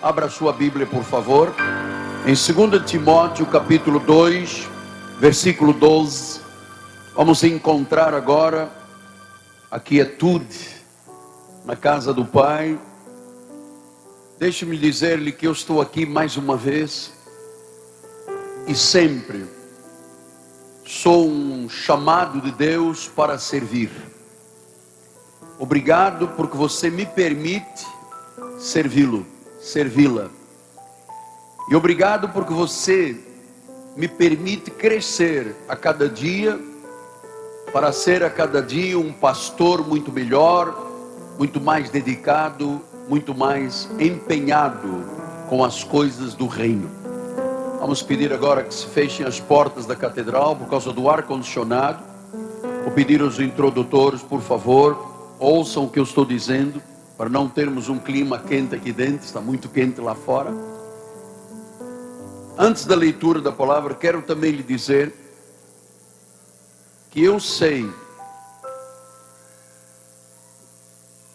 Abra sua Bíblia, por favor. Em 2 Timóteo, capítulo 2, versículo 12. Vamos encontrar agora a quietude na casa do Pai. Deixe-me dizer-lhe que eu estou aqui mais uma vez e sempre sou um chamado de Deus para servir. Obrigado porque você me permite servi-lo, servi-la. E obrigado porque você me permite crescer a cada dia para ser a cada dia um pastor muito melhor, muito mais dedicado, muito mais empenhado com as coisas do reino. Vamos pedir agora que se fechem as portas da catedral por causa do ar condicionado. Vou pedir aos introdutores, por favor, ouçam o que eu estou dizendo, para não termos um clima quente aqui dentro, está muito quente lá fora. Antes da leitura da palavra, quero também lhe dizer que eu sei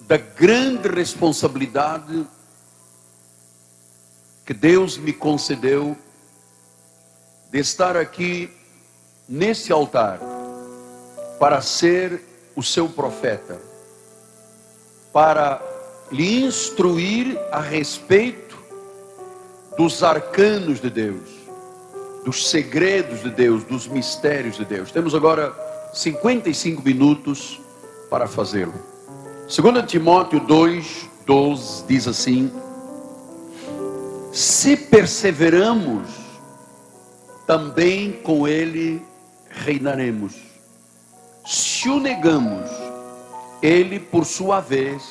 da grande responsabilidade que Deus me concedeu de estar aqui nesse altar para ser o seu profeta para lhe instruir a respeito dos arcanos de Deus, dos segredos de Deus, dos mistérios de Deus. Temos agora 55 minutos para fazê-lo. 2 Timóteo 2, 12 diz assim: Se perseveramos, também com ele reinaremos. Se o negamos, ele, por sua vez,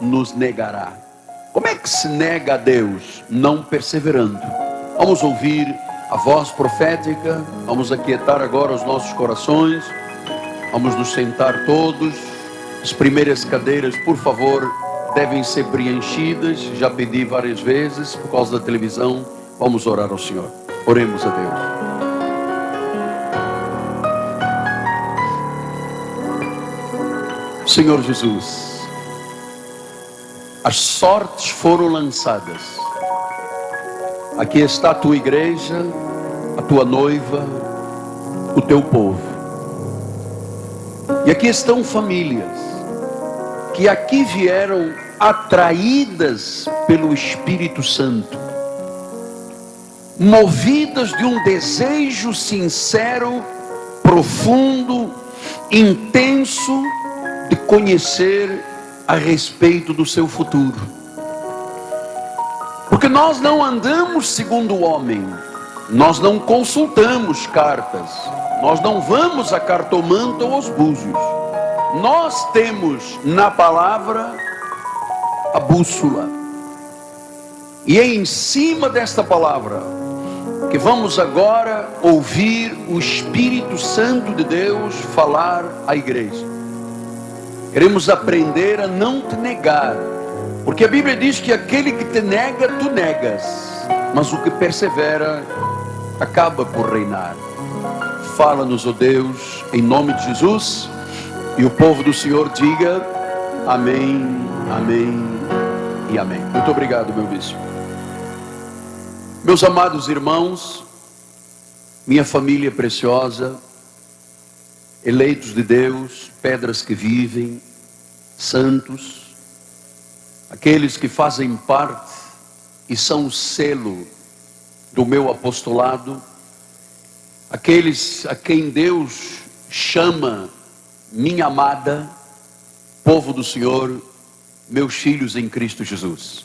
nos negará. Como é que se nega a Deus? Não perseverando. Vamos ouvir a voz profética, vamos aquietar agora os nossos corações, vamos nos sentar todos. As primeiras cadeiras, por favor, devem ser preenchidas. Já pedi várias vezes por causa da televisão. Vamos orar ao Senhor. Oremos a Deus. Senhor Jesus, as sortes foram lançadas. Aqui está a tua igreja, a tua noiva, o teu povo. E aqui estão famílias que aqui vieram atraídas pelo Espírito Santo, movidas de um desejo sincero, profundo, intenso de conhecer a respeito do seu futuro. Porque nós não andamos segundo o homem, nós não consultamos cartas, nós não vamos a cartomanta ou aos búzios. Nós temos na palavra a bússola. E é em cima desta palavra que vamos agora ouvir o Espírito Santo de Deus falar à igreja. Queremos aprender a não te negar, porque a Bíblia diz que aquele que te nega, tu negas, mas o que persevera acaba por reinar. Fala-nos, ó oh Deus, em nome de Jesus, e o povo do Senhor diga amém, amém e amém. Muito obrigado, meu bispo. Meus amados irmãos, minha família preciosa, eleitos de Deus, pedras que vivem, santos, aqueles que fazem parte e são o selo do meu apostolado, aqueles a quem Deus chama minha amada, povo do Senhor, meus filhos em Cristo Jesus.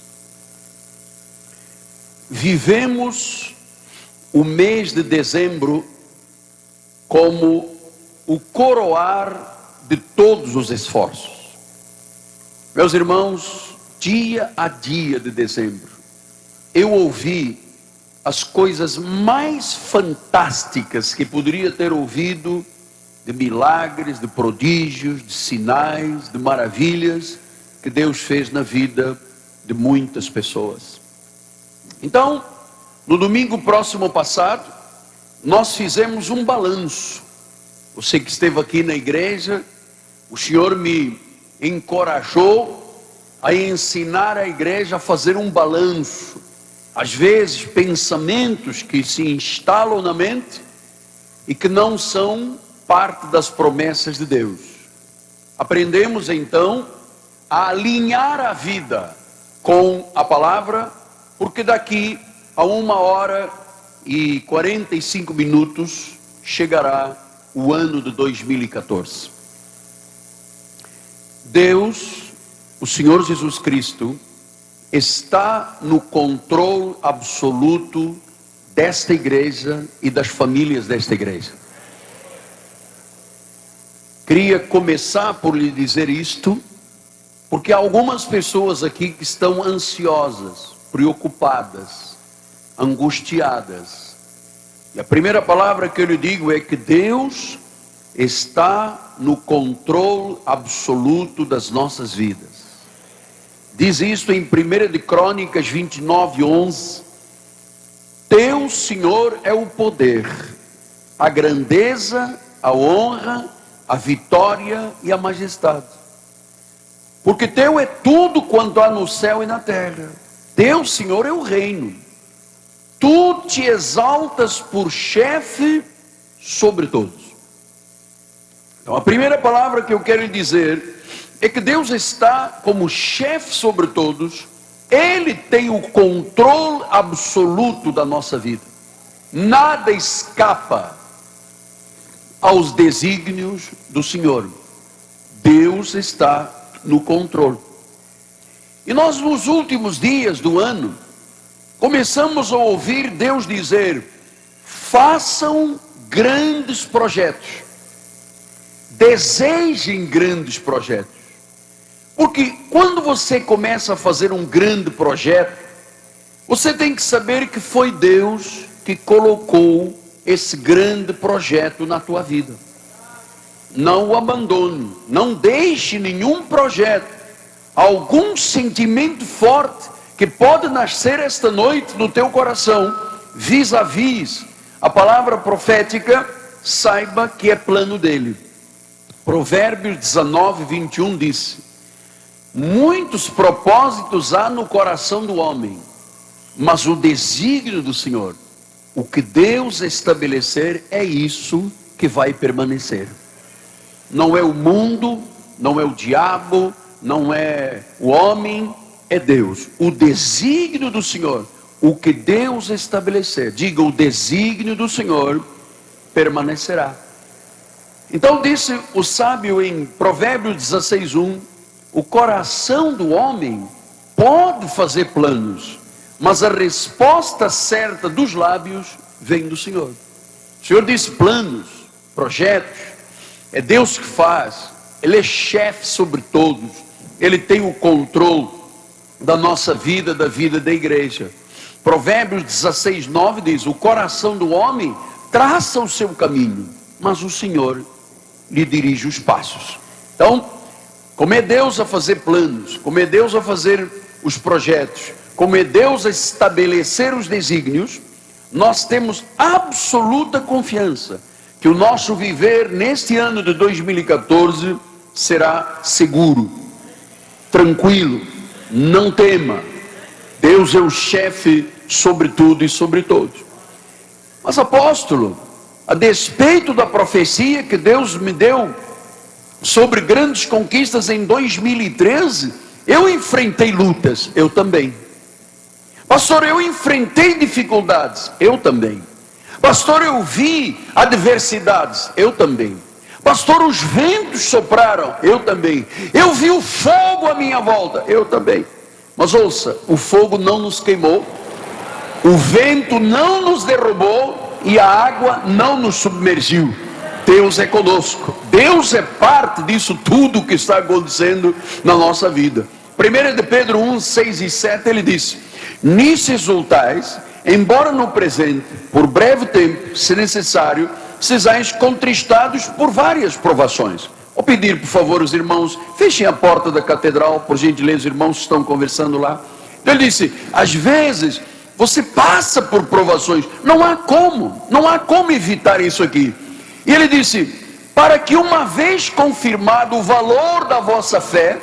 Vivemos o mês de dezembro como o coroar de todos os esforços. Meus irmãos, dia a dia de dezembro, eu ouvi as coisas mais fantásticas que poderia ter ouvido de milagres, de prodígios, de sinais, de maravilhas que Deus fez na vida de muitas pessoas. Então, no domingo próximo passado, nós fizemos um balanço você que esteve aqui na igreja, o Senhor me encorajou a ensinar a igreja a fazer um balanço. Às vezes, pensamentos que se instalam na mente e que não são parte das promessas de Deus. Aprendemos então a alinhar a vida com a palavra, porque daqui a uma hora e 45 minutos chegará o ano de 2014. Deus, o Senhor Jesus Cristo, está no controle absoluto desta igreja e das famílias desta igreja. Queria começar por lhe dizer isto, porque há algumas pessoas aqui que estão ansiosas, preocupadas, angustiadas. E a primeira palavra que eu lhe digo é que Deus está no controle absoluto das nossas vidas. Diz isto em 1 de Crônicas 29, 11. Teu Senhor é o poder, a grandeza, a honra, a vitória e a majestade. Porque teu é tudo quanto há no céu e na terra. Teu Senhor é o reino. Tu te exaltas por chefe sobre todos. Então, a primeira palavra que eu quero dizer é que Deus está como chefe sobre todos, Ele tem o controle absoluto da nossa vida, nada escapa aos desígnios do Senhor, Deus está no controle. E nós, nos últimos dias do ano, começamos a ouvir Deus dizer: façam grandes projetos, desejem grandes projetos. Porque quando você começa a fazer um grande projeto, você tem que saber que foi Deus que colocou esse grande projeto na tua vida. Não o abandone, não deixe nenhum projeto, algum sentimento forte que pode nascer esta noite no teu coração, vis-a-vis a palavra profética, saiba que é plano dele. Provérbios 19, 21 disse: Muitos propósitos há no coração do homem, mas o desígnio do Senhor, o que Deus estabelecer, é isso que vai permanecer. Não é o mundo, não é o diabo, não é o homem, é Deus. O desígnio do Senhor, o que Deus estabelecer, diga o desígnio do Senhor permanecerá. Então disse o sábio em Provérbios 16:1 o coração do homem pode fazer planos, mas a resposta certa dos lábios vem do Senhor. O Senhor disse planos, projetos, é Deus que faz, Ele é chefe sobre todos, Ele tem o controle da nossa vida, da vida da igreja. Provérbios 16, 9 diz: O coração do homem traça o seu caminho, mas o Senhor lhe dirige os passos. Então, como é Deus a fazer planos, como é Deus a fazer os projetos, como é Deus a estabelecer os desígnios, nós temos absoluta confiança que o nosso viver neste ano de 2014 será seguro, tranquilo, não tema. Deus é o chefe sobre tudo e sobre todos. Mas apóstolo, a despeito da profecia que Deus me deu sobre grandes conquistas em 2013, eu enfrentei lutas, eu também. Pastor, eu enfrentei dificuldades, eu também. Pastor, eu vi adversidades, eu também. Pastor, os ventos sopraram, eu também. Eu vi o fogo à minha volta, eu também. Mas ouça, o fogo não nos queimou, o vento não nos derrubou e a água não nos submergiu. Deus é conosco. Deus é parte disso tudo que está acontecendo na nossa vida. 1 de Pedro 1, 6 e 7, ele diz: Nisso exultais, embora no presente, por breve tempo, se necessário, sejais contristados por várias provações. Vou pedir, por favor, os irmãos, fechem a porta da catedral, por gentileza, os irmãos estão conversando lá. Então ele disse: às vezes você passa por provações, não há como, não há como evitar isso aqui. E ele disse: Para que uma vez confirmado o valor da vossa fé,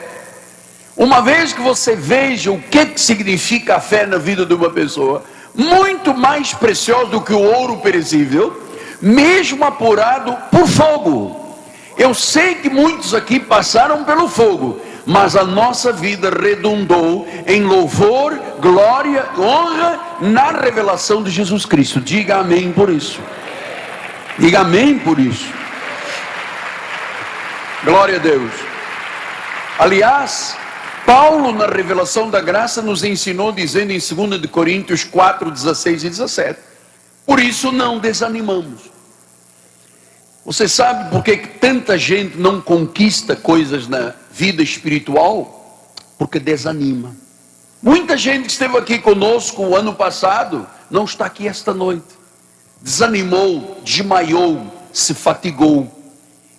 Uma vez que você veja o que, significa a fé na vida de uma pessoa, muito mais precioso do que o ouro perecível, mesmo apurado por fogo. Eu sei que muitos aqui passaram pelo fogo, mas a nossa vida redundou em louvor, glória, honra na revelação de Jesus Cristo. Diga amém por isso. Diga amém por isso. Glória a Deus. Aliás, Paulo, na revelação da graça, nos ensinou, dizendo em 2 Coríntios 4, 16 e 17: Por isso não desanimamos. Você sabe por que tanta gente não conquista coisas na vida espiritual? Porque desanima. Muita gente que esteve aqui conosco o ano passado não está aqui esta noite. Desanimou, desmaiou, se fatigou.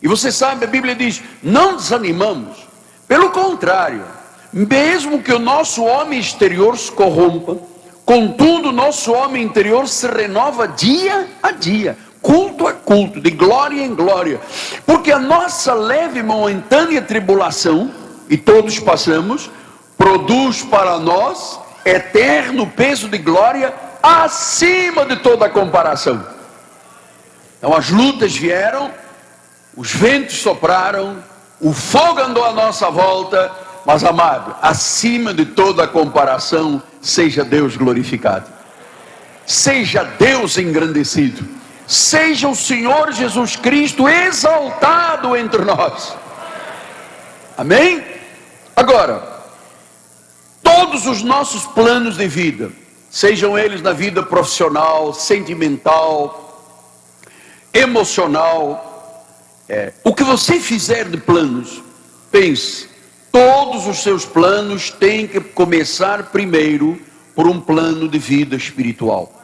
E você sabe, a Bíblia diz: não desanimamos. Pelo contrário, mesmo que o nosso homem exterior se corrompa, contudo, o nosso homem interior se renova dia a dia, culto a culto, de glória em glória, porque a nossa leve e momentânea tribulação, e todos passamos, produz para nós eterno peso de glória acima de toda comparação. Então as lutas vieram, os ventos sopraram, o fogo andou à nossa volta, mas amado, acima de toda comparação, seja Deus glorificado, seja Deus engrandecido, seja o Senhor Jesus Cristo exaltado entre nós. Amém? Agora, todos os nossos planos de vida, sejam eles na vida profissional, sentimental, emocional, é, o que você fizer de planos, pense, Todos os seus planos têm que começar primeiro por um plano de vida espiritual.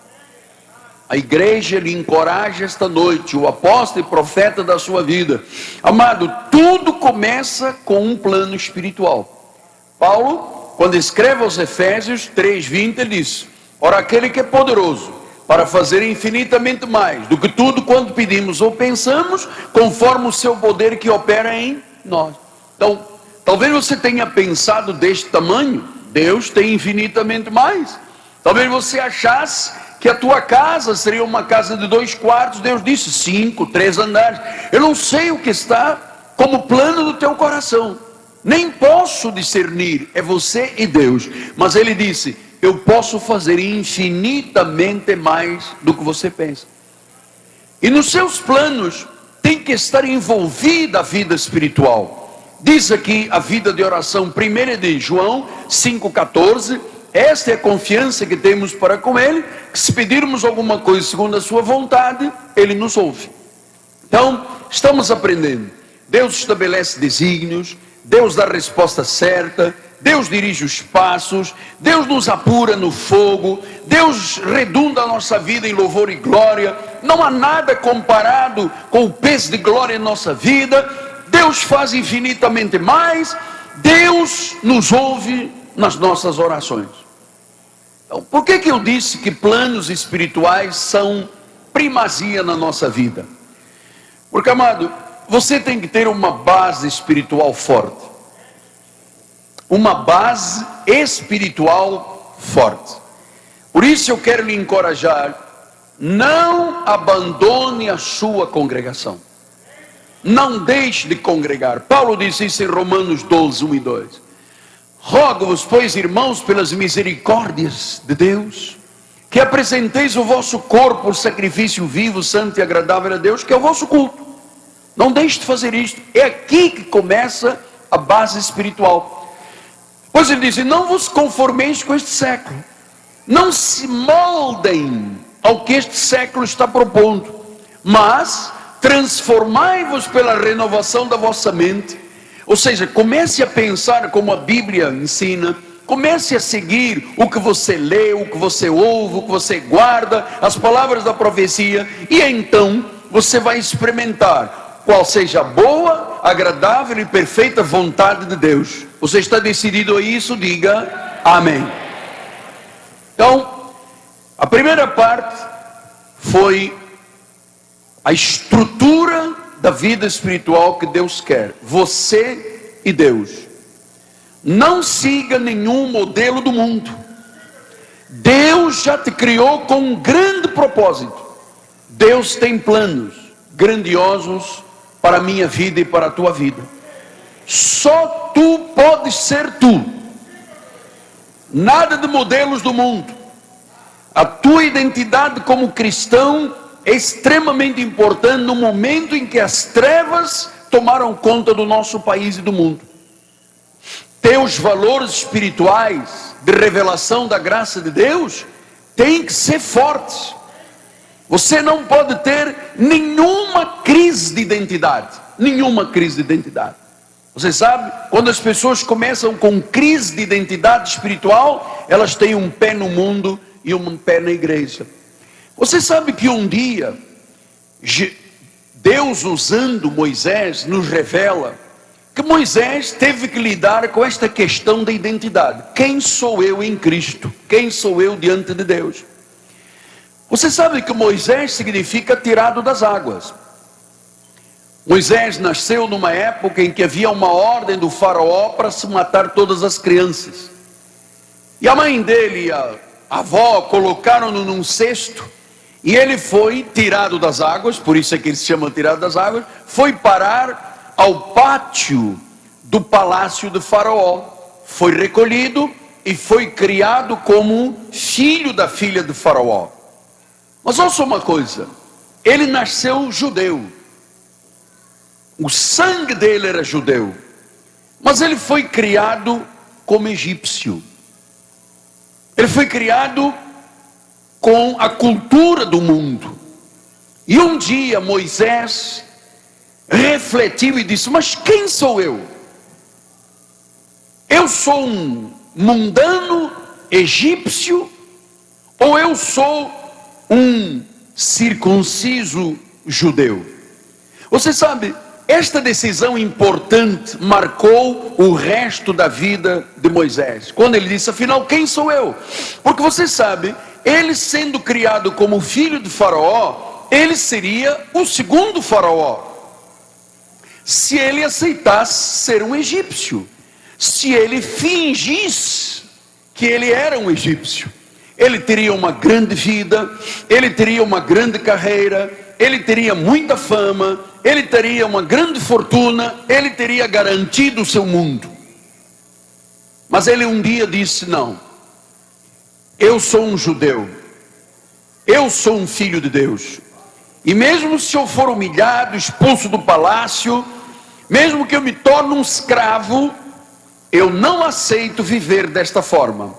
A igreja lhe encoraja esta noite, o apóstolo e profeta da sua vida. Amado, tudo começa com um plano espiritual. Paulo, quando escreve aos Efésios 3:20, ele diz: "Ora aquele que é poderoso para fazer infinitamente mais do que tudo quanto pedimos ou pensamos, conforme o seu poder que opera em nós." Então, Talvez você tenha pensado deste tamanho, Deus tem infinitamente mais. Talvez você achasse que a tua casa seria uma casa de dois quartos, Deus disse cinco, três andares. Eu não sei o que está como plano do teu coração, nem posso discernir, é você e Deus. Mas Ele disse: Eu posso fazer infinitamente mais do que você pensa. E nos seus planos tem que estar envolvida a vida espiritual. Diz aqui a vida de oração, primeira de João 5,14. Esta é a confiança que temos para com Ele, que se pedirmos alguma coisa segundo a Sua vontade, Ele nos ouve. Então, estamos aprendendo. Deus estabelece desígnios, Deus dá a resposta certa, Deus dirige os passos, Deus nos apura no fogo, Deus redunda a nossa vida em louvor e glória. Não há nada comparado com o peso de glória em nossa vida Deus faz infinitamente mais, Deus nos ouve nas nossas orações. Então, por que, que eu disse que planos espirituais são primazia na nossa vida? Porque, amado, você tem que ter uma base espiritual forte. Uma base espiritual forte. Por isso eu quero lhe encorajar, não abandone a sua congregação não deixe de congregar. Paulo diz isso em Romanos 12, 1 e 2. Rogo-vos, pois, irmãos, pelas misericórdias de Deus, que apresenteis o vosso corpo por sacrifício vivo, santo e agradável a Deus, que é o vosso culto. Não deixe de fazer isto. É aqui que começa a base espiritual. Pois ele diz: Não vos conformeis com este século, não se moldem ao que este século está propondo, mas transformai-vos pela renovação da vossa mente. Ou seja, comece a pensar como a Bíblia ensina, comece a seguir o que você lê, o que você ouve, o que você guarda, as palavras da profecia, e então você vai experimentar qual seja a boa, agradável e perfeita vontade de Deus. Você está decidido a isso? Diga amém. Então, a primeira parte foi a estrutura da vida espiritual que Deus quer, você e Deus. Não siga nenhum modelo do mundo. Deus já te criou com um grande propósito. Deus tem planos grandiosos para a minha vida e para a tua vida. Só tu podes ser tu. Nada de modelos do mundo. A tua identidade como cristão é extremamente importante no momento em que as trevas tomaram conta do nosso país e do mundo. Teus valores espirituais de revelação da graça de Deus têm que ser fortes. Você não pode ter nenhuma crise de identidade, nenhuma crise de identidade. Você sabe, quando as pessoas começam com crise de identidade espiritual, elas têm um pé no mundo e um pé na igreja. Você sabe que um dia, Deus usando Moisés, nos revela que Moisés teve que lidar com esta questão da identidade. Quem sou eu em Cristo? Quem sou eu diante de Deus? Você sabe que Moisés significa tirado das águas. Moisés nasceu numa época em que havia uma ordem do faraó para se matar todas as crianças. E a mãe dele e a avó colocaram-no num cesto e ele foi tirado das águas, por isso é que ele se chama tirado das águas, foi parar ao pátio do palácio de Faraó. Foi recolhido e foi criado como filho da filha de Faraó. Mas ouça uma coisa: ele nasceu judeu, o sangue dele era judeu, mas ele foi criado como egípcio. Ele foi criado com a cultura do mundo. E um dia Moisés refletiu e disse: Mas quem sou eu? Eu sou um mundano egípcio ou eu sou um circunciso judeu? Você sabe, esta decisão importante marcou o resto da vida de Moisés. Quando ele disse: Afinal, quem sou eu? Porque você sabe ele sendo criado como filho de Faraó, ele seria o segundo Faraó. Se ele aceitasse ser um egípcio, se ele fingisse que ele era um egípcio, ele teria uma grande vida, ele teria uma grande carreira, ele teria muita fama, ele teria uma grande fortuna, ele teria garantido o seu mundo. Mas ele um dia disse: Não, eu sou um judeu, eu sou um filho de Deus, e mesmo se eu for humilhado, expulso do palácio, mesmo que eu me torne um escravo, eu não aceito viver desta forma.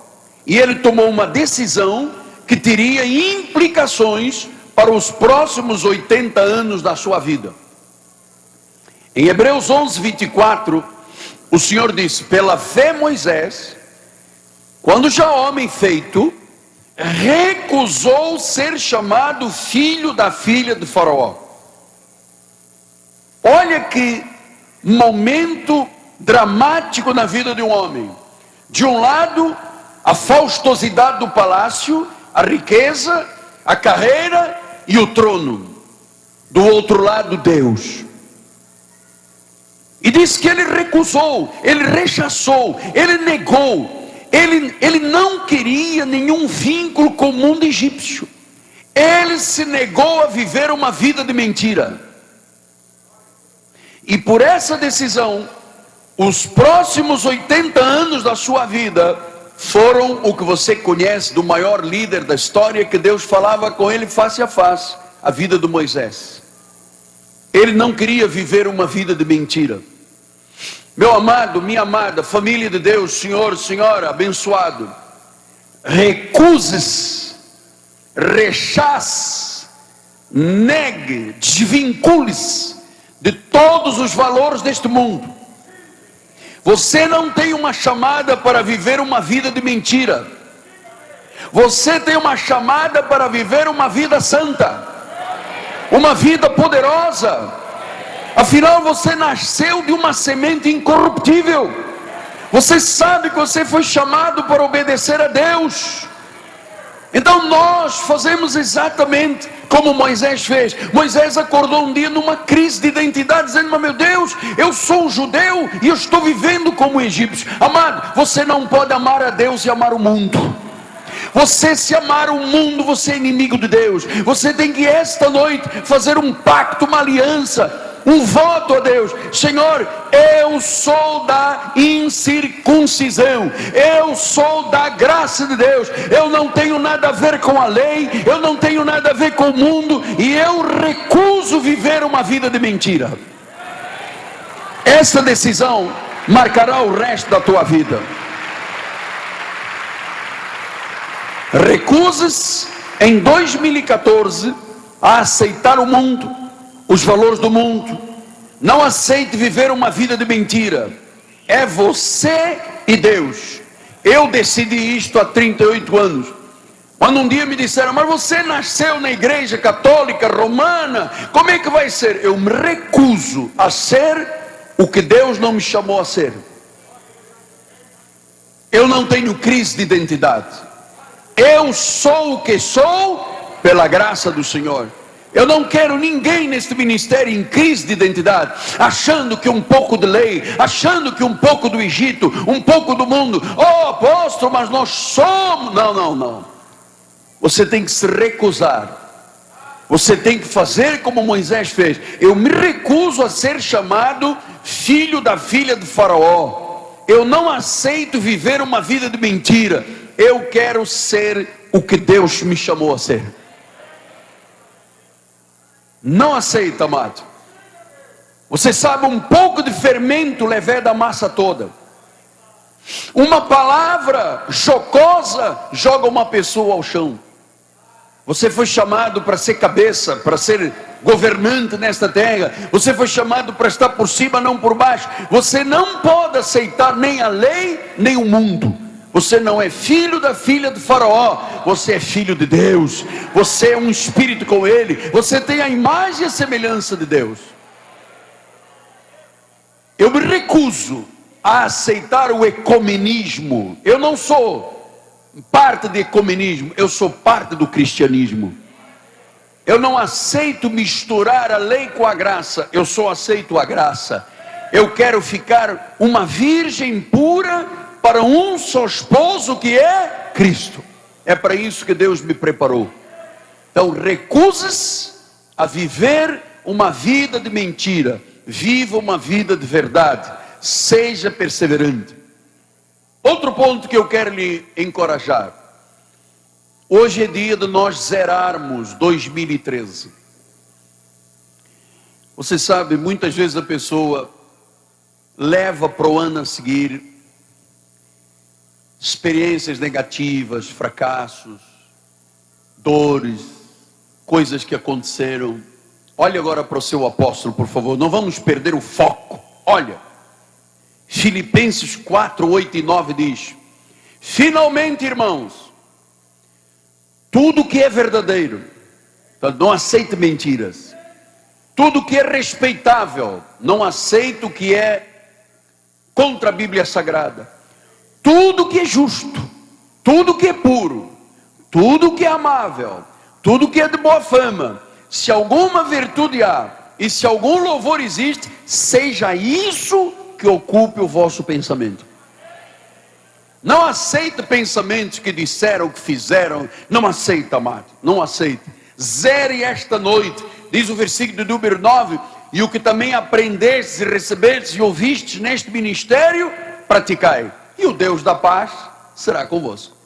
E ele tomou uma decisão que teria implicações para os próximos 80 anos da sua vida. Em Hebreus 11, 24, o Senhor disse: Pela fé, Moisés quando já homem feito, recusou ser chamado filho da filha de Faraó. Olha que momento dramático na vida de um homem. De um lado, a faustosidade do palácio, a riqueza, a carreira e o trono. Do outro lado, Deus. E diz que ele recusou, ele rechaçou, ele negou ele, ele não queria nenhum vínculo com o mundo egípcio. Ele se negou a viver uma vida de mentira. E por essa decisão, os próximos 80 anos da sua vida foram o que você conhece do maior líder da história, que Deus falava com ele face a face a vida do Moisés. Ele não queria viver uma vida de mentira. Meu amado, minha amada, família de Deus, senhor, senhora, abençoado, recuse-se, rechace, negue, desvincule-se de todos os valores deste mundo. Você não tem uma chamada para viver uma vida de mentira. Você tem uma chamada para viver uma vida santa, uma vida poderosa Afinal, você nasceu de uma semente incorruptível. Você sabe que você foi chamado para obedecer a Deus. Então nós fazemos exatamente como Moisés fez. Moisés acordou um dia numa crise de identidade, dizendo: Mas meu Deus, eu sou um judeu e eu estou vivendo como egípcio. Amado, você não pode amar a Deus e amar o mundo. Você se amar o mundo, você é inimigo de Deus. Você tem que esta noite fazer um pacto, uma aliança um voto a Deus: Senhor, eu sou da incircuncisão, eu sou da graça de Deus, eu não tenho nada a ver com a lei, eu não tenho nada a ver com o mundo, e eu recuso viver uma vida de mentira. Essa decisão marcará o resto da tua vida. Recusas em 2014 a aceitar o mundo os valores do mundo. Não aceite viver uma vida de mentira. É você e Deus. Eu decidi isto há 38 anos. Quando um dia me disseram, mas você nasceu na igreja católica romana, como é que vai ser? Eu me recuso a ser o que Deus não me chamou a ser. Eu não tenho crise de identidade. Eu sou o que sou pela graça do Senhor. Eu não quero ninguém neste ministério em crise de identidade, achando que um pouco de lei, achando que um pouco do Egito, um pouco do mundo, oh apóstolo, mas nós somos. Não, não, não. Você tem que se recusar. Você tem que fazer como Moisés fez. Eu me recuso a ser chamado filho da filha de Faraó. Eu não aceito viver uma vida de mentira. Eu quero ser o que Deus me chamou a ser. Não aceita, amado. Você sabe, um pouco de fermento leveda a massa toda. Uma palavra jocosa joga uma pessoa ao chão. Você foi chamado para ser cabeça, para ser governante nesta terra. Você foi chamado para estar por cima, não por baixo. Você não pode aceitar nem a lei, nem o mundo. Você não é filho da filha do Faraó, você é filho de Deus. Você é um espírito com ele. Você tem a imagem e a semelhança de Deus. Eu me recuso a aceitar o ecumenismo. Eu não sou parte de ecumenismo, eu sou parte do cristianismo. Eu não aceito misturar a lei com a graça, eu só aceito a graça. Eu quero ficar uma virgem pura para um só esposo que é Cristo. É para isso que Deus me preparou. Então, recuses a viver uma vida de mentira, viva uma vida de verdade, seja perseverante. Outro ponto que eu quero lhe encorajar. Hoje é dia de nós zerarmos 2013. Você sabe, muitas vezes a pessoa leva para o ano a seguir experiências negativas, fracassos, dores, coisas que aconteceram. Olhe agora para o seu apóstolo, por favor. Não vamos perder o foco. Olha, Filipenses 4, 8 e 9 diz: Finalmente, irmãos, tudo que é verdadeiro, então não aceite mentiras. Tudo que é respeitável, não aceite o que é contra a Bíblia Sagrada tudo que é justo, tudo que é puro, tudo que é amável, tudo que é de boa fama, se alguma virtude há e se algum louvor existe, seja isso que ocupe o vosso pensamento. Não aceita pensamentos que disseram, que fizeram. Não aceita, amado. Não aceita. Zere esta noite, diz o versículo de número 9. E o que também aprendestes e recebestes e ouvistes neste ministério, praticai e o Deus da paz será convosco.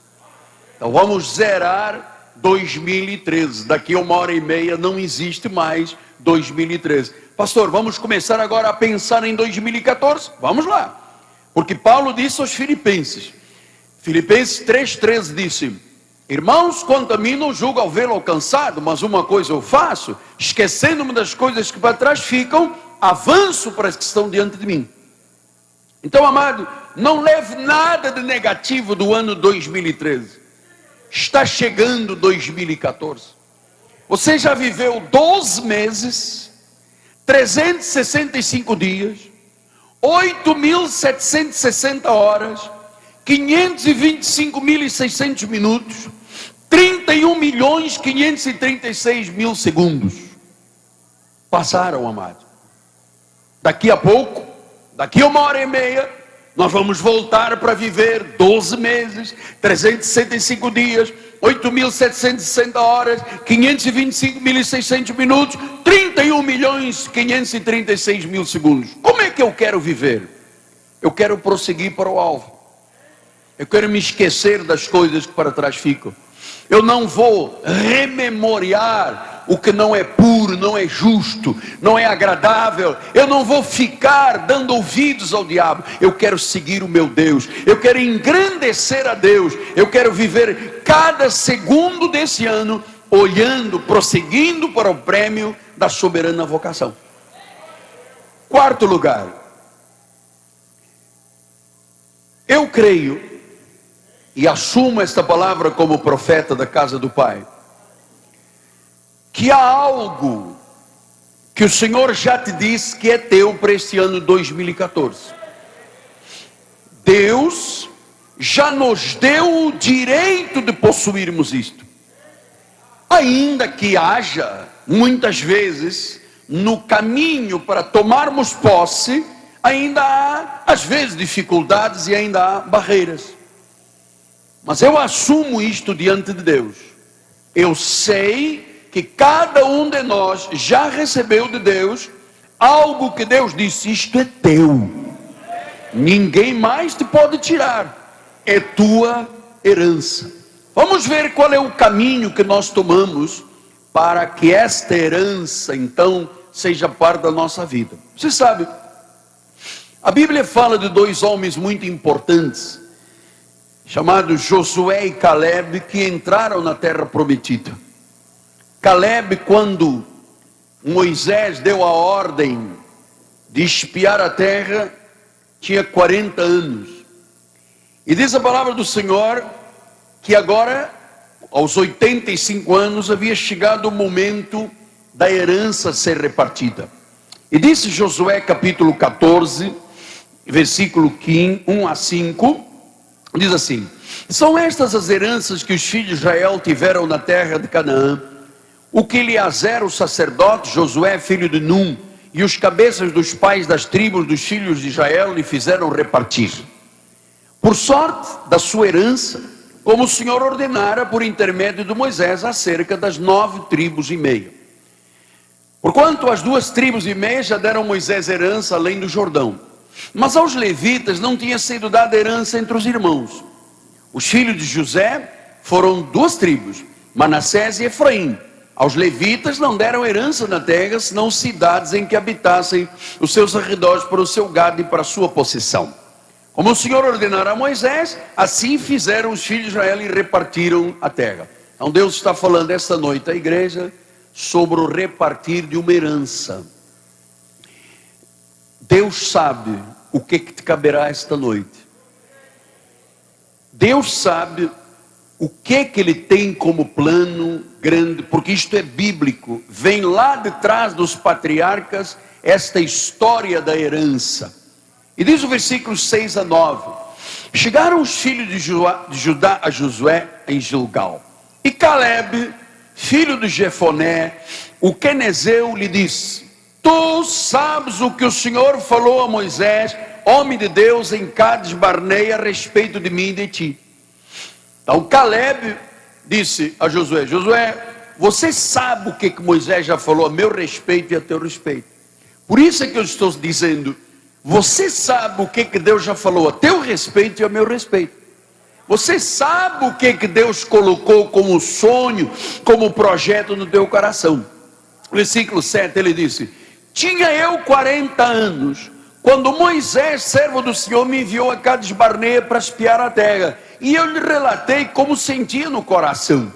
Então vamos zerar 2013. Daqui a uma hora e meia não existe mais 2013. Pastor, vamos começar agora a pensar em 2014? Vamos lá. Porque Paulo disse aos Filipenses, Filipenses 3,13 disse: Irmãos, quanto a mim não julgo ao vê-lo alcançado, mas uma coisa eu faço, esquecendo-me das coisas que para trás ficam, avanço para as que estão diante de mim. Então, amado, não leve nada de negativo do ano 2013. Está chegando 2014. Você já viveu 12 meses, 365 dias, 8.760 horas, 525.600 minutos, 30 31 milhões 536 mil segundos. Passaram, amado. Daqui a pouco, daqui a uma hora e meia, nós vamos voltar para viver 12 meses, 365 dias, 8.760 horas, 525.600 minutos, 31 milhões 536 mil segundos. Como é que eu quero viver? Eu quero prosseguir para o alvo. Eu quero me esquecer das coisas que para trás ficam. Eu não vou rememoriar o que não é puro, não é justo, não é agradável. Eu não vou ficar dando ouvidos ao diabo. Eu quero seguir o meu Deus. Eu quero engrandecer a Deus. Eu quero viver cada segundo desse ano olhando, prosseguindo para o prêmio da soberana vocação. Quarto lugar. Eu creio e assumo esta palavra como profeta da casa do Pai, que há algo que o Senhor já te disse que é teu para este ano 2014. Deus já nos deu o direito de possuirmos isto. Ainda que haja, muitas vezes, no caminho para tomarmos posse, ainda há, às vezes, dificuldades e ainda há barreiras. Mas eu assumo isto diante de Deus. Eu sei que cada um de nós já recebeu de Deus algo que Deus disse: Isto é teu. Ninguém mais te pode tirar. É tua herança. Vamos ver qual é o caminho que nós tomamos para que esta herança, então, seja parte da nossa vida. Você sabe, a Bíblia fala de dois homens muito importantes chamados Josué e Caleb, que entraram na terra prometida. Caleb, quando Moisés deu a ordem de espiar a terra, tinha 40 anos. E diz a palavra do Senhor que agora, aos 85 anos, havia chegado o momento da herança ser repartida. E disse Josué capítulo 14, versículo 15, 1 a 5, Diz assim: São estas as heranças que os filhos de Israel tiveram na terra de Canaã. O que Eliazer, o sacerdote, Josué, filho de Num, e os cabeças dos pais das tribos dos filhos de Israel lhe fizeram repartir. Por sorte da sua herança, como o Senhor ordenara por intermédio de Moisés, acerca das nove tribos e meia. Porquanto as duas tribos e meia já deram Moisés herança além do Jordão mas aos levitas não tinha sido dada herança entre os irmãos. Os filhos de José foram duas tribos, Manassés e Efraim. Aos levitas não deram herança na terra, senão cidades em que habitassem os seus arredores para o seu gado e para a sua possessão. Como o Senhor ordenara a Moisés, assim fizeram os filhos de Israel e repartiram a terra. Então Deus está falando esta noite à igreja sobre o repartir de uma herança. Deus sabe o que, que te caberá esta noite. Deus sabe o que que ele tem como plano grande, porque isto é bíblico. Vem lá de trás dos patriarcas esta história da herança. E diz o versículo 6 a 9: Chegaram os filhos de Judá a Josué em Gilgal. E Caleb, filho de Jefoné, o quenezeu, lhe disse: Tu sabes o que o Senhor falou a Moisés, homem de Deus, em Cádiz Barneia, a respeito de mim e de ti. Então Caleb disse a Josué: Josué, você sabe o que, que Moisés já falou a meu respeito e a teu respeito. Por isso é que eu estou dizendo: você sabe o que, que Deus já falou a teu respeito e a meu respeito. Você sabe o que, que Deus colocou como sonho, como projeto no teu coração. Versículo 7 ele disse: tinha eu 40 anos, quando Moisés, servo do Senhor, me enviou a Cades Barneia para espiar a terra. E eu lhe relatei como sentia no coração.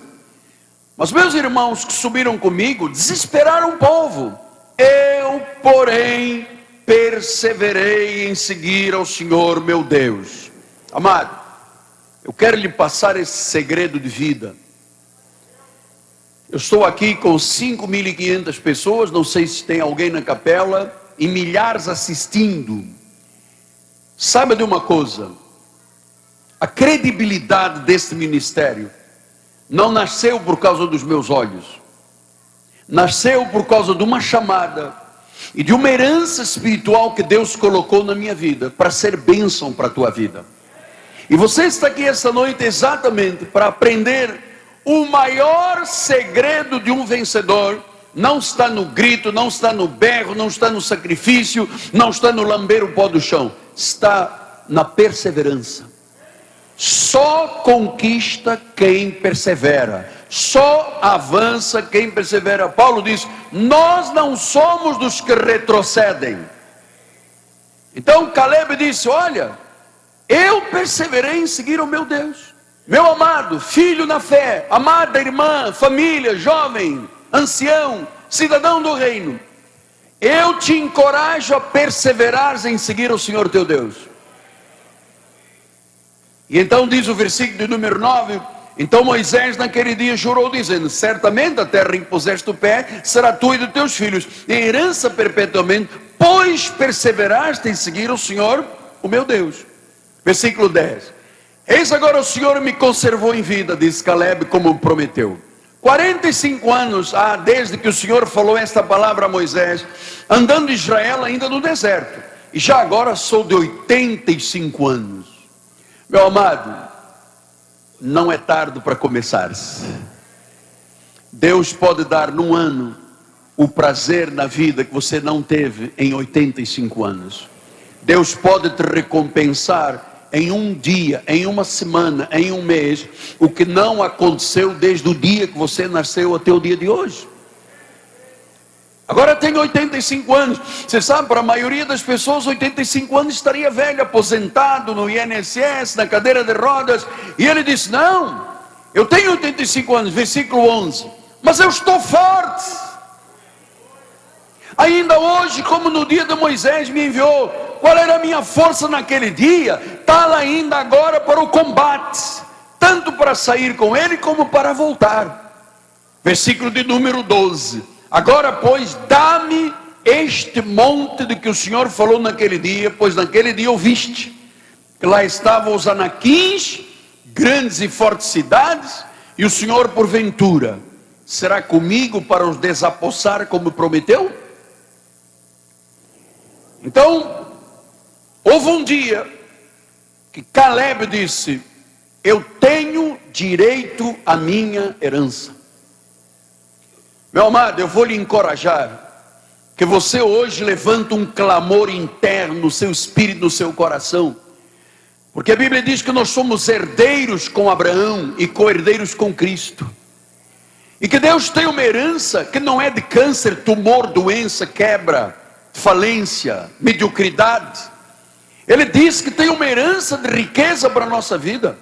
Mas meus irmãos que subiram comigo desesperaram o povo. Eu, porém, perseverei em seguir ao Senhor meu Deus. Amado, eu quero lhe passar esse segredo de vida. Eu estou aqui com 5.500 pessoas, não sei se tem alguém na capela, e milhares assistindo. Saiba de uma coisa: a credibilidade deste ministério não nasceu por causa dos meus olhos, nasceu por causa de uma chamada e de uma herança espiritual que Deus colocou na minha vida para ser bênção para a tua vida. E você está aqui esta noite exatamente para aprender o maior segredo de um vencedor. Não está no grito, não está no berro, não está no sacrifício, não está no lamber o pó do chão, está na perseverança. Só conquista quem persevera, só avança quem persevera. Paulo diz: Nós não somos dos que retrocedem. Então Caleb disse: Olha, eu perseverei em seguir o meu Deus. Meu amado, filho na fé, amada irmã, família, jovem, ancião, cidadão do reino, eu te encorajo a perseverares em seguir o Senhor teu Deus. E então diz o versículo de número 9: Então Moisés naquele dia jurou, dizendo: Certamente a terra em que puseste o pé será tua e dos teus filhos, em herança perpetuamente, pois perseveraste em seguir o Senhor, o meu Deus. Versículo 10: Eis agora o Senhor me conservou em vida, diz Caleb, como prometeu. 45 anos há desde que o Senhor falou esta palavra a Moisés, andando Israel ainda no deserto, e já agora sou de 85 anos. Meu amado, não é tarde para começar. Deus pode dar num ano o prazer na vida que você não teve em 85 anos. Deus pode te recompensar em um dia, em uma semana, em um mês, o que não aconteceu desde o dia que você nasceu até o dia de hoje. Agora tem 85 anos. Você sabe, para a maioria das pessoas, 85 anos estaria velho, aposentado no INSS, na cadeira de rodas. E ele disse: Não, eu tenho 85 anos, versículo 11, mas eu estou forte. Ainda hoje, como no dia de Moisés me enviou, qual era a minha força naquele dia? Tal ainda agora para o combate, tanto para sair com ele como para voltar. Versículo de número 12. Agora, pois, dá-me este monte de que o Senhor falou naquele dia, pois naquele dia ouviste que lá estavam os anaquins, grandes e fortes cidades, e o Senhor, porventura, será comigo para os desapossar como prometeu? Então, houve um dia que Caleb disse: Eu tenho direito à minha herança. Meu amado, eu vou lhe encorajar que você hoje levanta um clamor interno no seu espírito, no seu coração. Porque a Bíblia diz que nós somos herdeiros com Abraão e co-herdeiros com Cristo. E que Deus tem uma herança que não é de câncer, tumor, doença, quebra, falência, mediocridade. Ele diz que tem uma herança de riqueza para a nossa vida.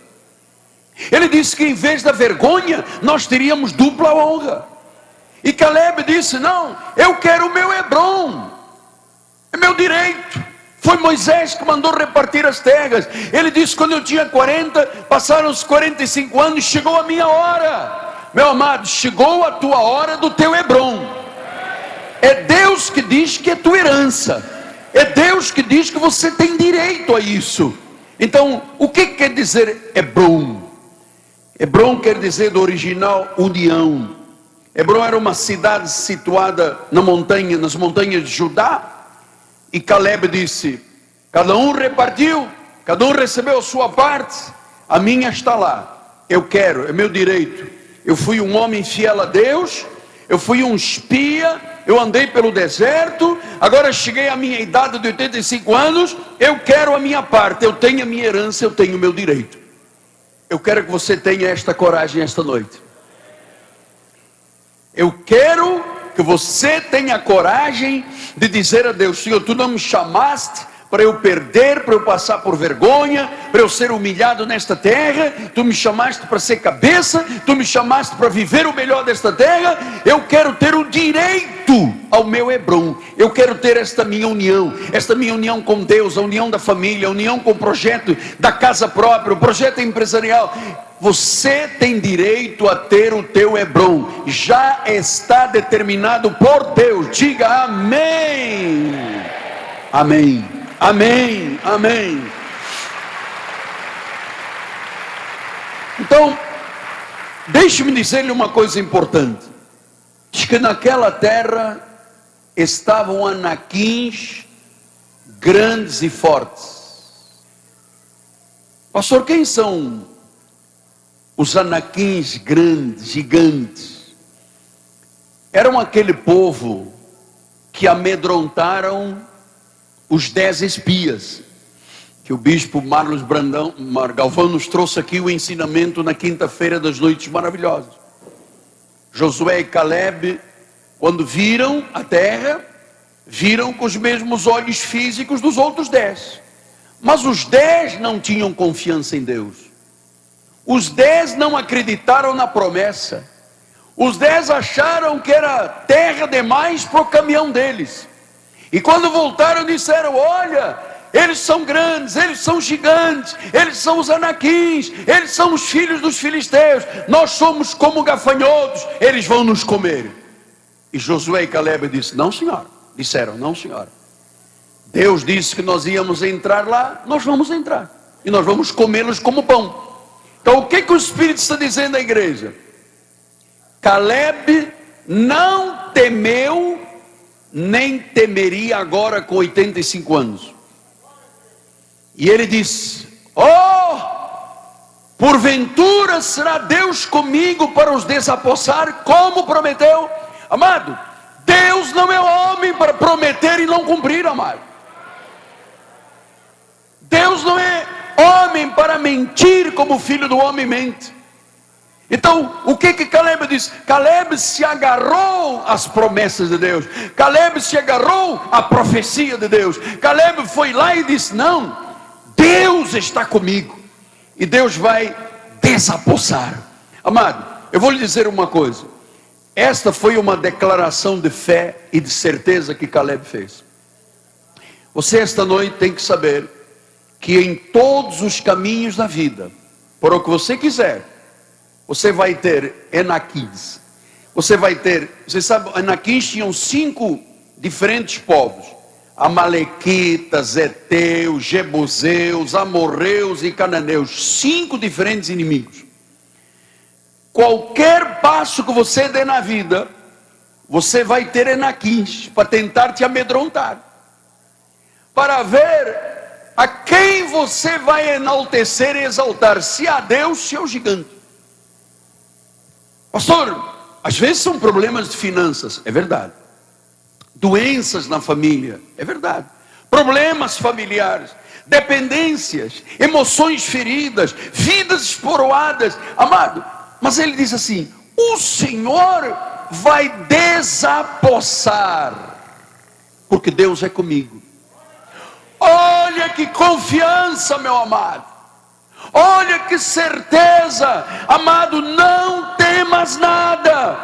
Ele disse que em vez da vergonha, nós teríamos dupla honra. E Caleb disse: Não, eu quero o meu Hebron, é meu direito. Foi Moisés que mandou repartir as terras. Ele disse: Quando eu tinha 40, passaram os 45 anos, chegou a minha hora. Meu amado, chegou a tua hora do teu Hebron. É Deus que diz que é tua herança. É Deus que diz que você tem direito a isso. Então, o que quer dizer Hebron? Hebron quer dizer do original união Hebron era uma cidade situada na montanha, nas montanhas de Judá. E Caleb disse: Cada um repartiu, cada um recebeu a sua parte, a minha está lá. Eu quero, é meu direito. Eu fui um homem fiel a Deus, eu fui um espia, eu andei pelo deserto, agora cheguei à minha idade de 85 anos, eu quero a minha parte, eu tenho a minha herança, eu tenho o meu direito. Eu quero que você tenha esta coragem esta noite. Eu quero que você tenha coragem de dizer a Deus: Senhor, tu não me chamaste para eu perder, para eu passar por vergonha, para eu ser humilhado nesta terra. Tu me chamaste para ser cabeça, tu me chamaste para viver o melhor desta terra. Eu quero ter o direito ao meu Hebron. Eu quero ter esta minha união, esta minha união com Deus, a união da família, a união com o projeto da casa própria, o projeto empresarial. Você tem direito a ter o teu Hebron, já está determinado por Deus. Diga amém. Amém. Amém. Amém. Então, Deixe-me dizer-lhe uma coisa importante. Diz que naquela terra estavam anaquins grandes e fortes. Pastor, quem são os anaquins grandes, gigantes? Eram aquele povo que amedrontaram os dez espias, que o bispo Marlos Brandão, Galvão nos trouxe aqui o ensinamento na quinta-feira das noites maravilhosas. Josué e Caleb, quando viram a terra, viram com os mesmos olhos físicos dos outros dez. Mas os dez não tinham confiança em Deus. Os dez não acreditaram na promessa. Os dez acharam que era terra demais para o caminhão deles. E quando voltaram, disseram: Olha, eles são grandes, eles são gigantes, eles são os anaquins, eles são os filhos dos filisteus. Nós somos como gafanhotos, eles vão nos comer. E Josué e Caleb disse: Não, senhor. Disseram: Não, senhora. Deus disse que nós íamos entrar lá, nós vamos entrar. E nós vamos comê-los como pão. Então, o que, que o Espírito está dizendo à igreja? Caleb não temeu, nem temeria agora com 85 anos. E ele disse: Oh, porventura será Deus comigo para os desapossar, como prometeu? Amado, Deus não é homem para prometer e não cumprir, amado. Deus não é homem para mentir como o filho do homem mente. Então, o que que Caleb diz? Caleb se agarrou às promessas de Deus. Caleb se agarrou à profecia de Deus. Caleb foi lá e disse: "Não, Deus está comigo". E Deus vai desapossar. Amado, eu vou lhe dizer uma coisa. Esta foi uma declaração de fé e de certeza que Caleb fez. Você esta noite tem que saber que em todos os caminhos da vida, por o que você quiser, você vai ter Enaquins. Você vai ter, você sabe, Enaquins tinham cinco diferentes povos: Amalequitas, Eteus, Jebuseus, Amorreus e Cananeus. Cinco diferentes inimigos. Qualquer passo que você dê na vida, você vai ter enaquins para tentar te amedrontar, para ver a quem você vai enaltecer e exaltar, se a Deus, se ao gigante. Pastor, às vezes são problemas de finanças, é verdade. Doenças na família, é verdade. Problemas familiares, dependências, emoções feridas, vidas esporoadas. Amado, mas ele diz assim: o Senhor vai desapossar, porque Deus é comigo. Olha que confiança, meu amado. Olha que certeza, amado, não temas nada.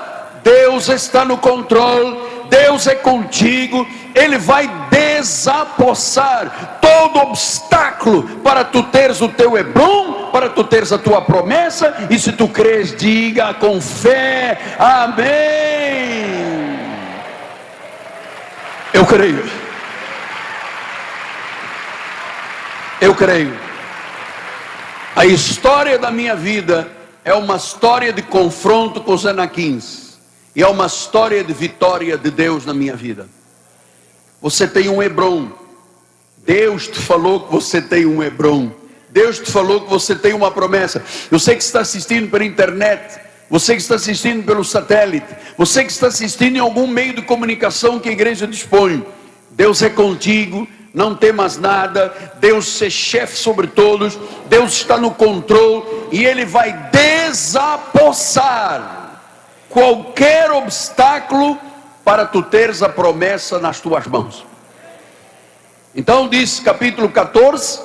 Deus está no controle, Deus é contigo, Ele vai desapossar todo obstáculo para tu teres o teu Hebron, para tu teres a tua promessa, e se tu crês, diga com fé, Amém. Eu creio. Eu creio. A história da minha vida é uma história de confronto com os anaquins. E é uma história de vitória de Deus na minha vida. Você tem um Hebron. Deus te falou que você tem um Hebron. Deus te falou que você tem uma promessa. Eu sei que está assistindo pela internet. Você que está assistindo pelo satélite. Você que está assistindo em algum meio de comunicação que a igreja dispõe. Deus é contigo. Não temas nada. Deus é chefe sobre todos. Deus está no controle. E Ele vai desapossar qualquer obstáculo para tu teres a promessa nas tuas mãos. Então diz capítulo 14,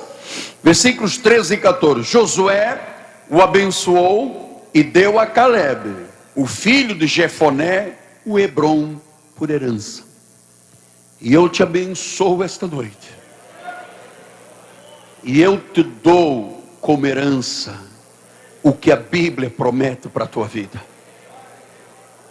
versículos 13 e 14: Josué o abençoou e deu a Caleb, o filho de Jefoné, o Hebron por herança. E eu te abençoo esta noite. E eu te dou como herança o que a Bíblia promete para a tua vida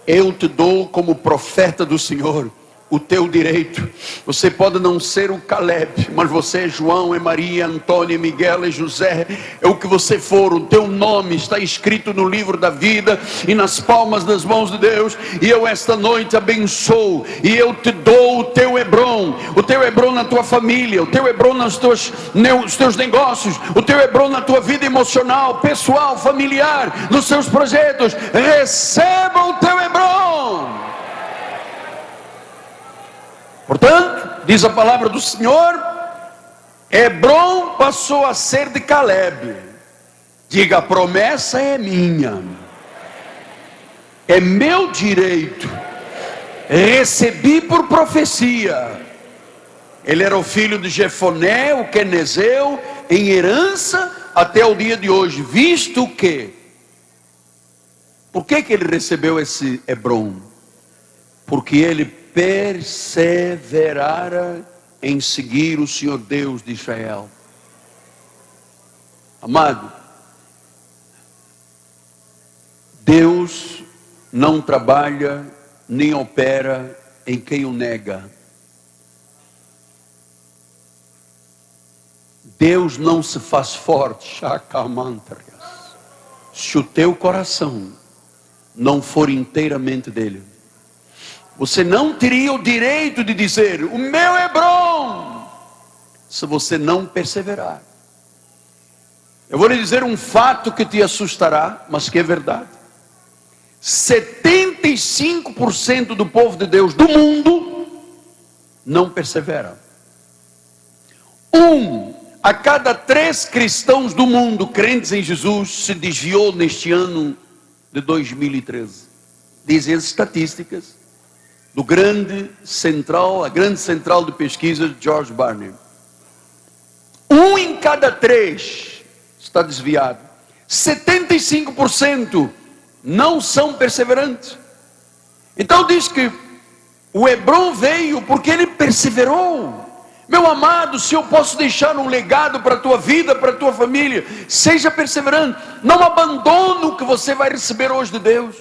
eu te dou como profeta do Senhor o teu direito. Você pode não ser o Caleb, mas você é João, é Maria, Antônio, é Miguel, é José, é o que você for, o teu nome está escrito no livro da vida e nas palmas das mãos de Deus. E eu esta noite abençoo e eu te dou o teu Hebron, o teu Hebron na tua família, o teu Hebron nos teus, nos teus negócios, o teu Hebron na tua vida emocional, pessoal, familiar, nos seus projetos. Receba o teu Hebron. Portanto, diz a palavra do Senhor, Hebron passou a ser de Caleb. Diga, a promessa é minha, é meu direito, recebi por profecia. Ele era o filho de Jefoné, o Quenezeu, em herança até o dia de hoje, visto que. Por que, que ele recebeu esse Hebron? Porque ele perseverara em seguir o Senhor Deus de Israel. Amado, Deus não trabalha nem opera em quem o nega. Deus não se faz forte, se o teu coração não for inteiramente dele. Você não teria o direito de dizer: O meu Hebron, se você não perseverar. Eu vou lhe dizer um fato que te assustará, mas que é verdade. 75% do povo de Deus do mundo não persevera. Um a cada três cristãos do mundo crentes em Jesus se desviou neste ano de 2013. Dizem as estatísticas do grande central, a grande central de pesquisa de George Barney. Um em cada três está desviado. 75% não são perseverantes. Então diz que o Hebron veio porque ele perseverou. Meu amado, se eu posso deixar um legado para a tua vida, para a tua família, seja perseverante. Não abandone o que você vai receber hoje de Deus.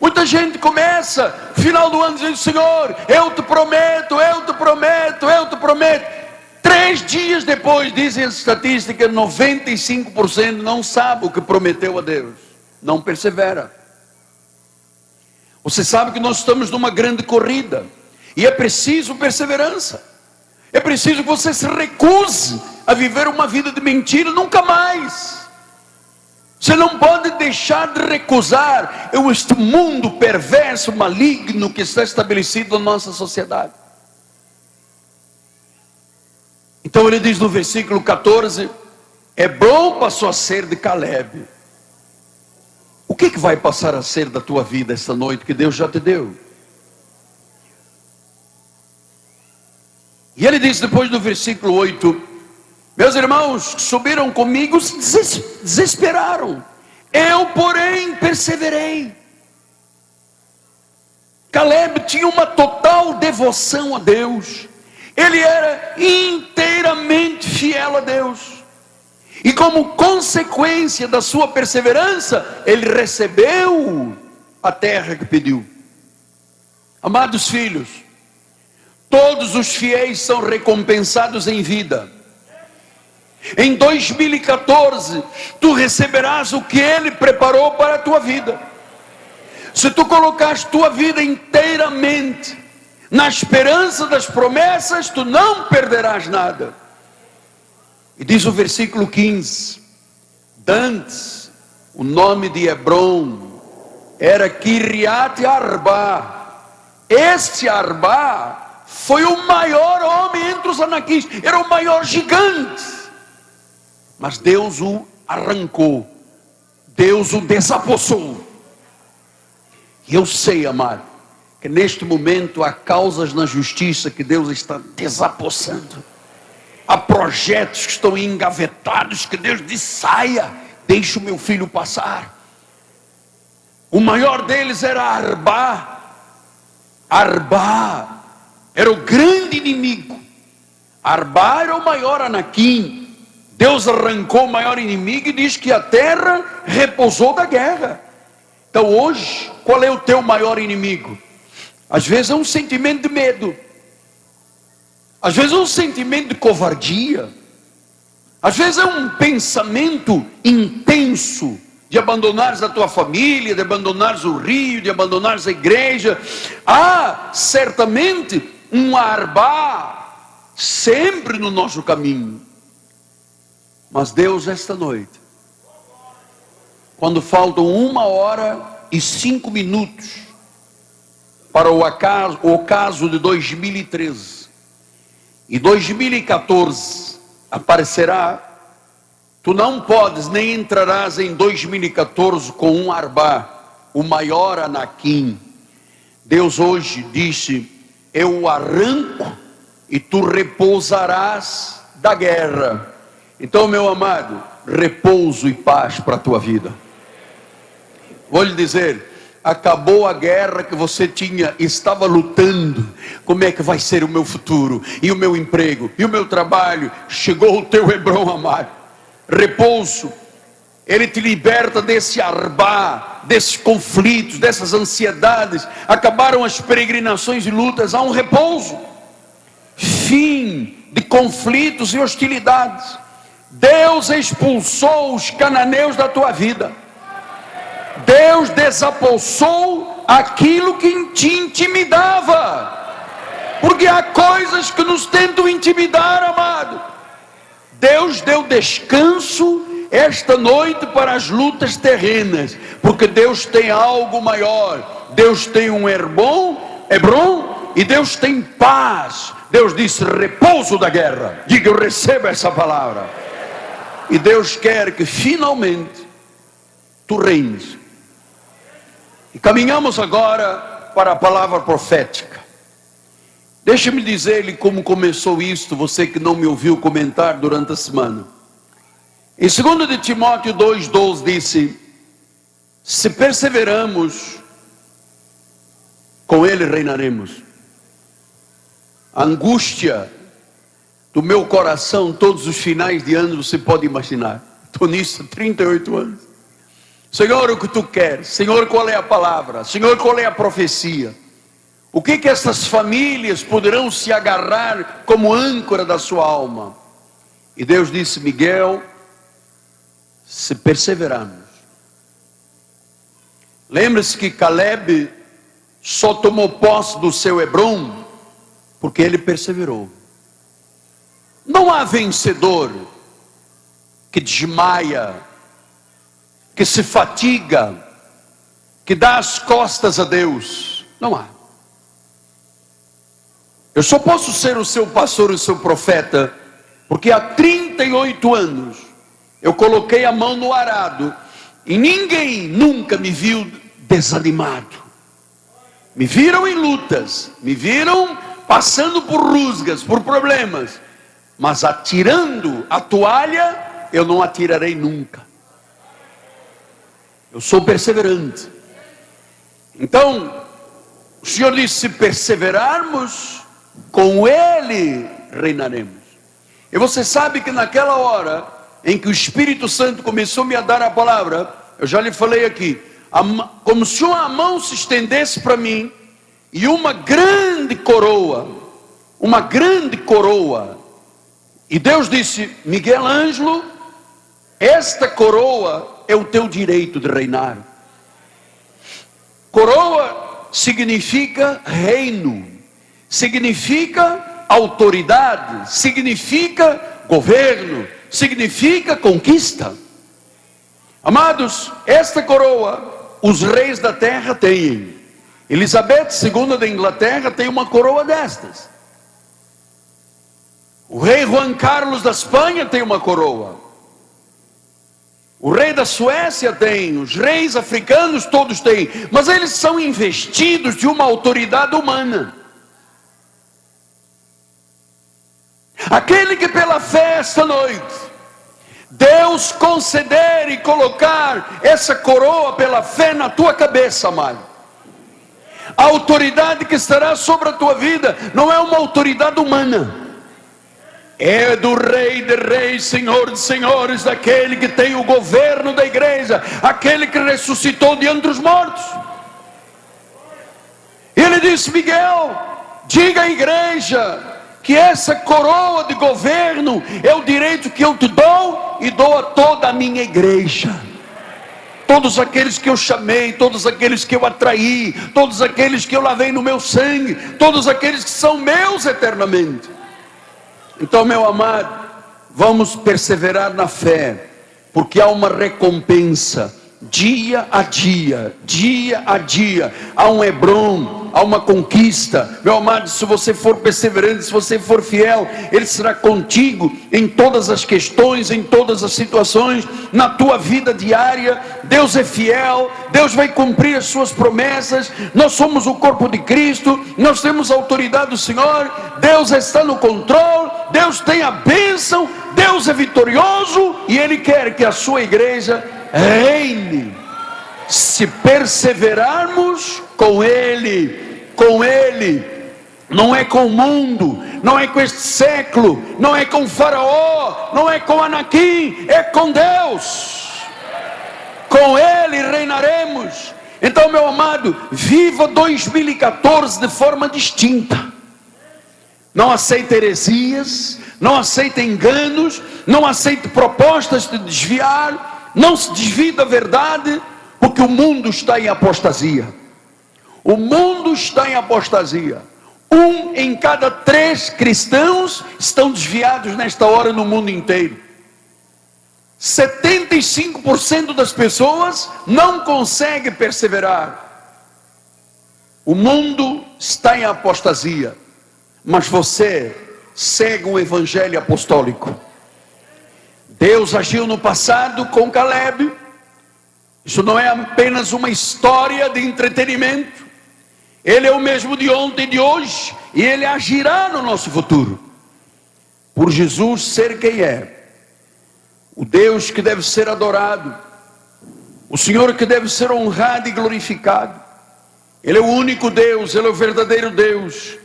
Muita gente começa, final do ano, dizendo: Senhor, eu te prometo, eu te prometo, eu te prometo. Três dias depois, dizem as estatísticas, 95% não sabe o que prometeu a Deus, não persevera. Você sabe que nós estamos numa grande corrida, e é preciso perseverança, é preciso que você se recuse a viver uma vida de mentira nunca mais. Você não pode deixar de recusar este mundo perverso, maligno que está estabelecido na nossa sociedade. Então ele diz no versículo 14: Hebron passou a ser de Caleb. O que, que vai passar a ser da tua vida esta noite que Deus já te deu? E ele diz depois no versículo 8: meus irmãos que subiram comigo se desesperaram. Eu, porém, perseverei. Caleb tinha uma total devoção a Deus. Ele era inteiramente fiel a Deus. E como consequência da sua perseverança, ele recebeu a terra que pediu. Amados filhos, todos os fiéis são recompensados em vida em 2014, tu receberás o que Ele preparou para a tua vida. Se tu colocares tua vida inteiramente na esperança das promessas, tu não perderás nada. E diz o versículo 15: Dantes, o nome de Hebron era Kiriat Arba. Este Arba foi o maior homem entre os anaquins, era o maior gigante mas Deus o arrancou, Deus o desapossou. E eu sei, amado, que neste momento há causas na justiça que Deus está desapossando. Há projetos que estão engavetados que Deus diz: saia, deixe o meu filho passar. O maior deles era Arbá. Arbá era o grande inimigo. Arbá era o maior Anakim. Deus arrancou o maior inimigo e diz que a terra repousou da guerra. Então hoje, qual é o teu maior inimigo? Às vezes é um sentimento de medo. Às vezes é um sentimento de covardia. Às vezes é um pensamento intenso de abandonares a tua família, de abandonares o rio, de abandonares a igreja. Há certamente um arbar sempre no nosso caminho. Mas Deus, esta noite, quando faltam uma hora e cinco minutos para o acaso, o caso de 2013 e 2014 aparecerá, tu não podes nem entrarás em 2014 com um arba, o maior anaquim. Deus hoje disse: Eu o arranco e tu repousarás da guerra. Então, meu amado, repouso e paz para a tua vida. Vou lhe dizer, acabou a guerra que você tinha, estava lutando. Como é que vai ser o meu futuro? E o meu emprego? E o meu trabalho? Chegou o teu Hebron amado. Repouso. Ele te liberta desse arbar, desses conflitos, dessas ansiedades. Acabaram as peregrinações e lutas, há um repouso. Fim de conflitos e hostilidades. Deus expulsou os cananeus da tua vida. Deus desapossou aquilo que te intimidava. Porque há coisas que nos tentam intimidar, amado. Deus deu descanso esta noite para as lutas terrenas, porque Deus tem algo maior. Deus tem um Herbon, Hebron, e Deus tem paz. Deus disse repouso da guerra. Diga, eu recebo essa palavra. E Deus quer que finalmente tu reines e caminhamos agora para a palavra profética. Deixe-me dizer-lhe como começou isto, você que não me ouviu comentar durante a semana. Em 2 de Timóteo 2,12 disse: Se perseveramos, com ele reinaremos. A angústia do meu coração, todos os finais de ano, você pode imaginar. Estou nisso há 38 anos. Senhor, o que tu queres? Senhor, qual é a palavra? Senhor, qual é a profecia? O que que essas famílias poderão se agarrar como âncora da sua alma? E Deus disse: Miguel, se perseverarmos. Lembre-se que Caleb só tomou posse do seu Hebron porque ele perseverou. Não há vencedor que desmaia que se fatiga, que dá as costas a Deus. Não há. Eu só posso ser o seu pastor e o seu profeta, porque há 38 anos eu coloquei a mão no arado e ninguém nunca me viu desanimado. Me viram em lutas, me viram passando por rusgas, por problemas, mas atirando a toalha, eu não atirarei nunca. Eu sou perseverante. Então, o Senhor disse: se perseverarmos, com Ele reinaremos. E você sabe que naquela hora em que o Espírito Santo começou a me dar a palavra, eu já lhe falei aqui, como se uma mão se estendesse para mim e uma grande coroa, uma grande coroa. E Deus disse: Miguel Ângelo, esta coroa é o teu direito de reinar. Coroa significa reino, significa autoridade, significa governo, significa conquista. Amados, esta coroa os reis da terra têm. Elizabeth II da Inglaterra tem uma coroa destas. O rei Juan Carlos da Espanha tem uma coroa. O rei da Suécia tem, os reis africanos todos têm, mas eles são investidos de uma autoridade humana. Aquele que pela fé esta noite, Deus conceder e colocar essa coroa pela fé na tua cabeça, amado. A autoridade que estará sobre a tua vida não é uma autoridade humana é do Rei de Reis, Senhor de Senhores, daquele que tem o governo da igreja, aquele que ressuscitou de entre os mortos. Ele disse: Miguel, diga à igreja que essa coroa de governo é o direito que eu te dou e dou a toda a minha igreja. Todos aqueles que eu chamei, todos aqueles que eu atraí, todos aqueles que eu lavei no meu sangue, todos aqueles que são meus eternamente. Então, meu amado, vamos perseverar na fé, porque há uma recompensa dia a dia, dia a dia, há um Hebron, há uma conquista. Meu amado, se você for perseverante, se você for fiel, Ele será contigo em todas as questões, em todas as situações, na tua vida diária. Deus é fiel, Deus vai cumprir as suas promessas. Nós somos o corpo de Cristo, nós temos a autoridade do Senhor, Deus está no controle, Deus tem a bênção, Deus é vitorioso e Ele quer que a sua igreja reine. Se perseverarmos com Ele, com Ele, não é com o mundo, não é com este século, não é com o Faraó, não é com Anakim, é com Deus. Com Ele reinaremos. Então, meu amado, viva 2014 de forma distinta. Não aceite heresias, não aceite enganos, não aceite propostas de desviar não se desvie da verdade, porque o mundo está em apostasia. O mundo está em apostasia. Um em cada três cristãos estão desviados nesta hora no mundo inteiro. 75% das pessoas não conseguem perseverar. O mundo está em apostasia, mas você segue o evangelho apostólico. Deus agiu no passado com Caleb. Isso não é apenas uma história de entretenimento. Ele é o mesmo de ontem e de hoje, e ele agirá no nosso futuro. Por Jesus ser quem é, o Deus que deve ser adorado, o Senhor que deve ser honrado e glorificado. Ele é o único Deus, ele é o verdadeiro Deus.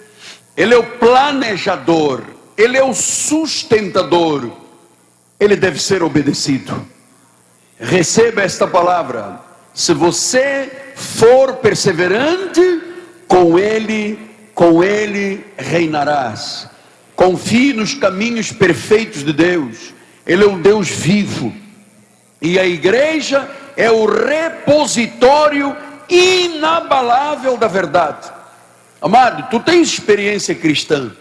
Ele é o planejador, ele é o sustentador ele deve ser obedecido. Receba esta palavra. Se você for perseverante, com ele, com ele reinarás. Confie nos caminhos perfeitos de Deus. Ele é um Deus vivo. E a igreja é o repositório inabalável da verdade. Amado, tu tens experiência cristã.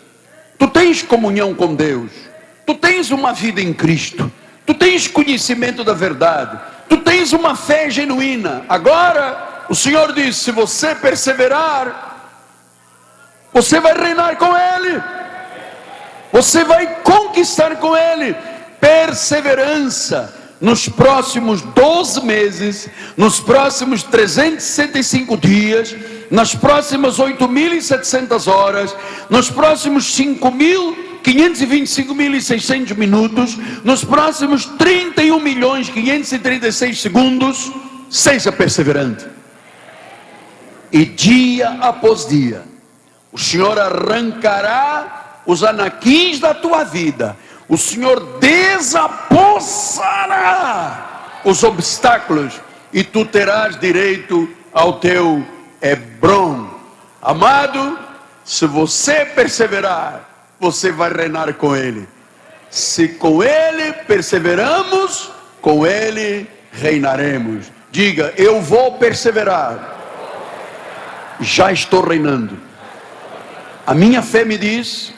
Tu tens comunhão com Deus tu tens uma vida em Cristo, tu tens conhecimento da verdade, tu tens uma fé genuína. Agora, o Senhor diz: se você perseverar, você vai reinar com Ele, você vai conquistar com Ele. Perseverança nos próximos 12 meses, nos próximos 365 dias, nas próximas 8.700 horas, nos próximos 5.000 525.600 minutos, nos próximos 31 milhões 536 segundos, seja perseverante. E dia após dia, o Senhor arrancará os anaquins da tua vida, o Senhor desapossará os obstáculos e tu terás direito ao teu Hebron. Amado, se você perseverar, você vai reinar com Ele. Se com Ele perseveramos, com Ele reinaremos. Diga, eu vou perseverar. Já estou reinando. A minha fé me diz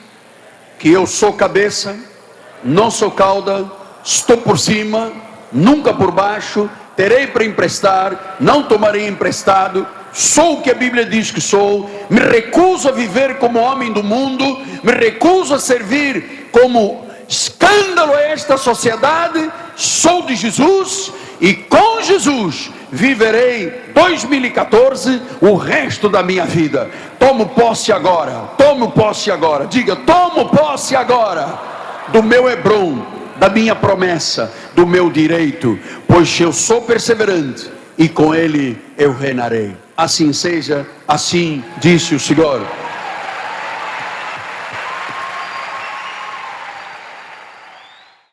que eu sou cabeça, não sou cauda, estou por cima, nunca por baixo, terei para emprestar, não tomarei emprestado, sou o que a Bíblia diz que sou, me recuso a viver como homem do mundo, me recuso a servir como escândalo a esta sociedade, sou de Jesus e com Jesus viverei 2014 o resto da minha vida. Tomo posse agora, tomo posse agora, diga, tomo posse agora do meu Hebron, da minha promessa, do meu direito, pois eu sou perseverante e com ele eu reinarei. Assim seja, assim disse o Senhor.